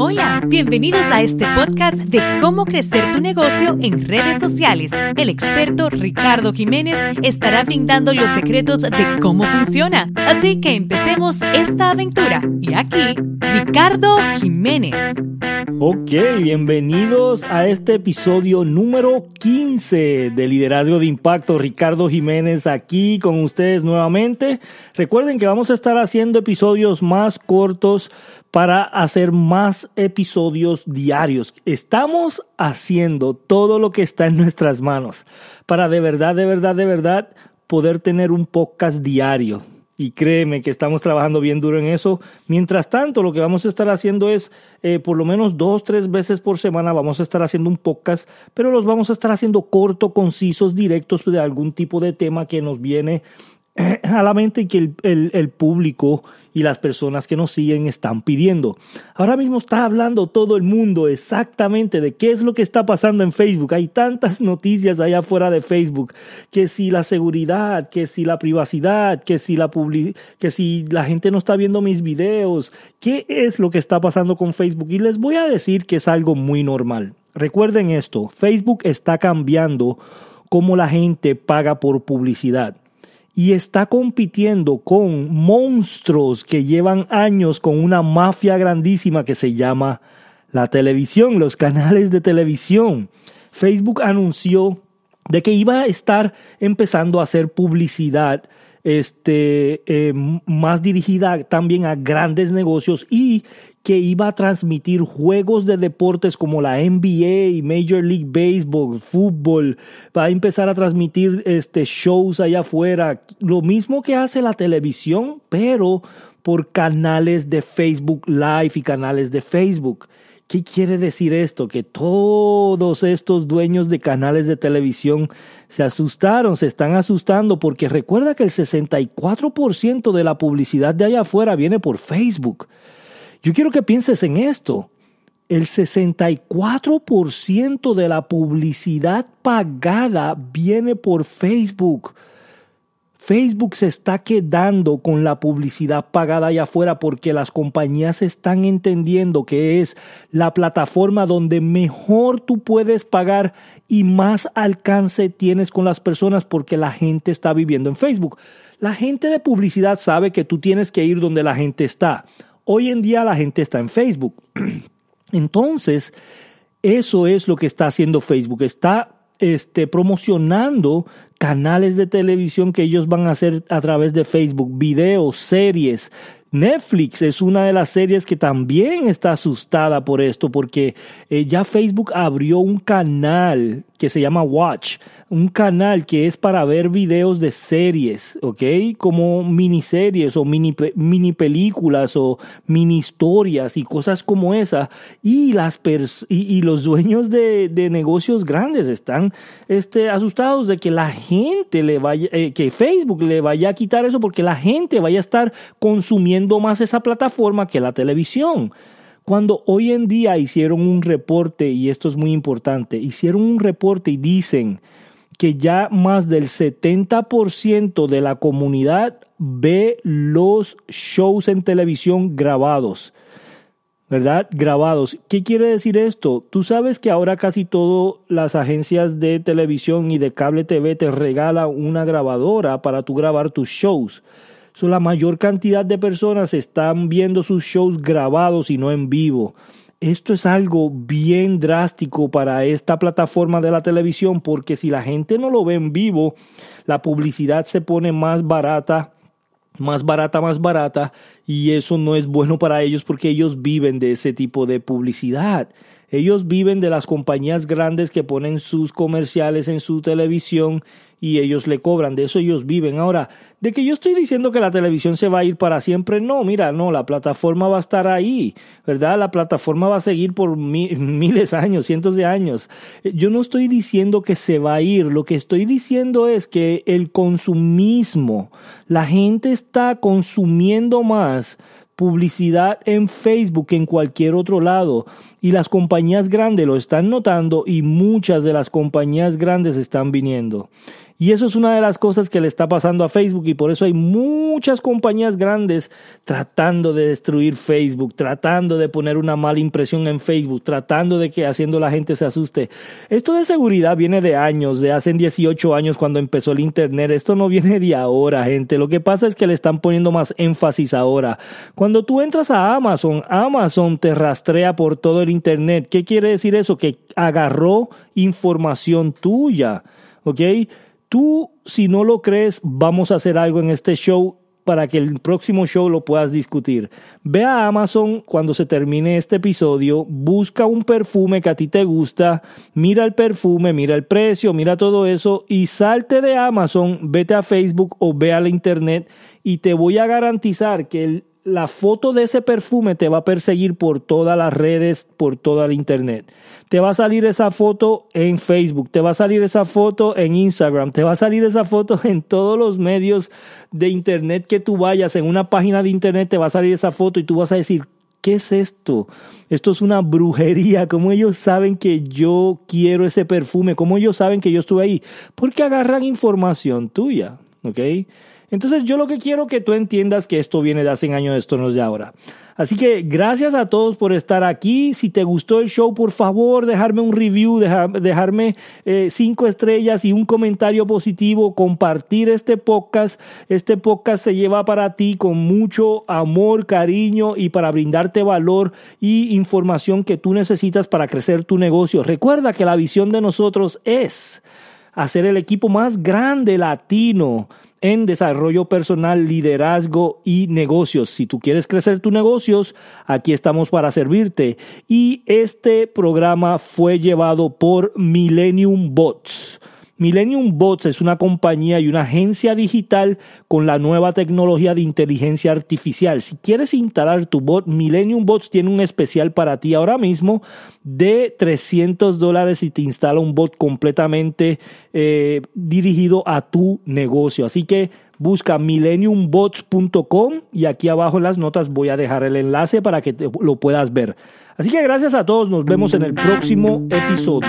Hola, bienvenidos a este podcast de cómo crecer tu negocio en redes sociales. El experto Ricardo Jiménez estará brindando los secretos de cómo funciona. Así que empecemos esta aventura. Y aquí, Ricardo Jiménez. Ok, bienvenidos a este episodio número 15 de Liderazgo de Impacto. Ricardo Jiménez aquí con ustedes nuevamente. Recuerden que vamos a estar haciendo episodios más cortos para hacer más episodios diarios. Estamos haciendo todo lo que está en nuestras manos para de verdad, de verdad, de verdad poder tener un podcast diario. Y créeme que estamos trabajando bien duro en eso. Mientras tanto, lo que vamos a estar haciendo es, eh, por lo menos dos, tres veces por semana, vamos a estar haciendo un podcast, pero los vamos a estar haciendo corto, concisos, directos de algún tipo de tema que nos viene a la mente que el, el, público y las personas que nos siguen están pidiendo. Ahora mismo está hablando todo el mundo exactamente de qué es lo que está pasando en Facebook. Hay tantas noticias allá afuera de Facebook, que si la seguridad, que si la privacidad, que si la que si la gente no está viendo mis videos, qué es lo que está pasando con Facebook y les voy a decir que es algo muy normal. Recuerden esto, Facebook está cambiando cómo la gente paga por publicidad y está compitiendo con monstruos que llevan años con una mafia grandísima que se llama la televisión, los canales de televisión. Facebook anunció de que iba a estar empezando a hacer publicidad este, eh, más dirigida también a grandes negocios y que iba a transmitir juegos de deportes como la NBA Major League Baseball, fútbol, va a empezar a transmitir este shows allá afuera, lo mismo que hace la televisión, pero por canales de Facebook Live y canales de Facebook. ¿Qué quiere decir esto? Que todos estos dueños de canales de televisión se asustaron, se están asustando porque recuerda que el 64% de la publicidad de allá afuera viene por Facebook. Yo quiero que pienses en esto. El 64% de la publicidad pagada viene por Facebook. Facebook se está quedando con la publicidad pagada allá afuera porque las compañías están entendiendo que es la plataforma donde mejor tú puedes pagar y más alcance tienes con las personas porque la gente está viviendo en Facebook. La gente de publicidad sabe que tú tienes que ir donde la gente está. Hoy en día la gente está en Facebook. Entonces, eso es lo que está haciendo Facebook. Está este, promocionando canales de televisión que ellos van a hacer a través de Facebook, videos, series, Netflix es una de las series que también está asustada por esto, porque eh, ya Facebook abrió un canal que se llama Watch, un canal que es para ver videos de series, ¿ok? Como miniseries o mini, mini películas o mini historias y cosas como esa. Y, las y, los dueños de, de, negocios grandes están este, asustados de que la gente le vaya, eh, que Facebook le vaya a quitar eso porque la gente vaya a estar consumiendo más esa plataforma que la televisión. Cuando hoy en día hicieron un reporte, y esto es muy importante, hicieron un reporte y dicen que ya más del 70% de la comunidad ve los shows en televisión grabados. ¿Verdad? Grabados. ¿Qué quiere decir esto? Tú sabes que ahora casi todas las agencias de televisión y de cable TV te regalan una grabadora para tú grabar tus shows la mayor cantidad de personas están viendo sus shows grabados y no en vivo. Esto es algo bien drástico para esta plataforma de la televisión porque si la gente no lo ve en vivo, la publicidad se pone más barata, más barata, más barata y eso no es bueno para ellos porque ellos viven de ese tipo de publicidad. Ellos viven de las compañías grandes que ponen sus comerciales en su televisión y ellos le cobran, de eso ellos viven. Ahora, de que yo estoy diciendo que la televisión se va a ir para siempre, no, mira, no, la plataforma va a estar ahí, ¿verdad? La plataforma va a seguir por miles de años, cientos de años. Yo no estoy diciendo que se va a ir, lo que estoy diciendo es que el consumismo, la gente está consumiendo más publicidad en Facebook en cualquier otro lado y las compañías grandes lo están notando y muchas de las compañías grandes están viniendo. Y eso es una de las cosas que le está pasando a Facebook y por eso hay muchas compañías grandes tratando de destruir Facebook, tratando de poner una mala impresión en Facebook, tratando de que haciendo la gente se asuste. Esto de seguridad viene de años, de hace 18 años cuando empezó el Internet. Esto no viene de ahora, gente. Lo que pasa es que le están poniendo más énfasis ahora. Cuando tú entras a Amazon, Amazon te rastrea por todo el Internet. ¿Qué quiere decir eso? Que agarró información tuya. ¿Ok? Tú, si no lo crees, vamos a hacer algo en este show para que el próximo show lo puedas discutir. Ve a Amazon cuando se termine este episodio, busca un perfume que a ti te gusta, mira el perfume, mira el precio, mira todo eso y salte de Amazon, vete a Facebook o ve a la internet y te voy a garantizar que el, la foto de ese perfume te va a perseguir por todas las redes, por toda la internet. Te va a salir esa foto en Facebook, te va a salir esa foto en Instagram, te va a salir esa foto en todos los medios de internet que tú vayas, en una página de internet te va a salir esa foto y tú vas a decir, ¿qué es esto? Esto es una brujería. ¿Cómo ellos saben que yo quiero ese perfume? ¿Cómo ellos saben que yo estuve ahí? Porque agarran información tuya, ¿ok? Entonces yo lo que quiero que tú entiendas que esto viene de hace años, esto no es de ahora. Así que gracias a todos por estar aquí. Si te gustó el show, por favor, dejarme un review, dejarme eh, cinco estrellas y un comentario positivo, compartir este podcast. Este podcast se lleva para ti con mucho amor, cariño y para brindarte valor y información que tú necesitas para crecer tu negocio. Recuerda que la visión de nosotros es hacer el equipo más grande latino en desarrollo personal, liderazgo y negocios. Si tú quieres crecer tus negocios, aquí estamos para servirte. Y este programa fue llevado por Millennium Bots. Millennium Bots es una compañía y una agencia digital con la nueva tecnología de inteligencia artificial. Si quieres instalar tu bot, Millennium Bots tiene un especial para ti ahora mismo de 300 dólares y te instala un bot completamente eh, dirigido a tu negocio. Así que busca millenniumbots.com y aquí abajo en las notas voy a dejar el enlace para que lo puedas ver. Así que gracias a todos, nos vemos en el próximo episodio.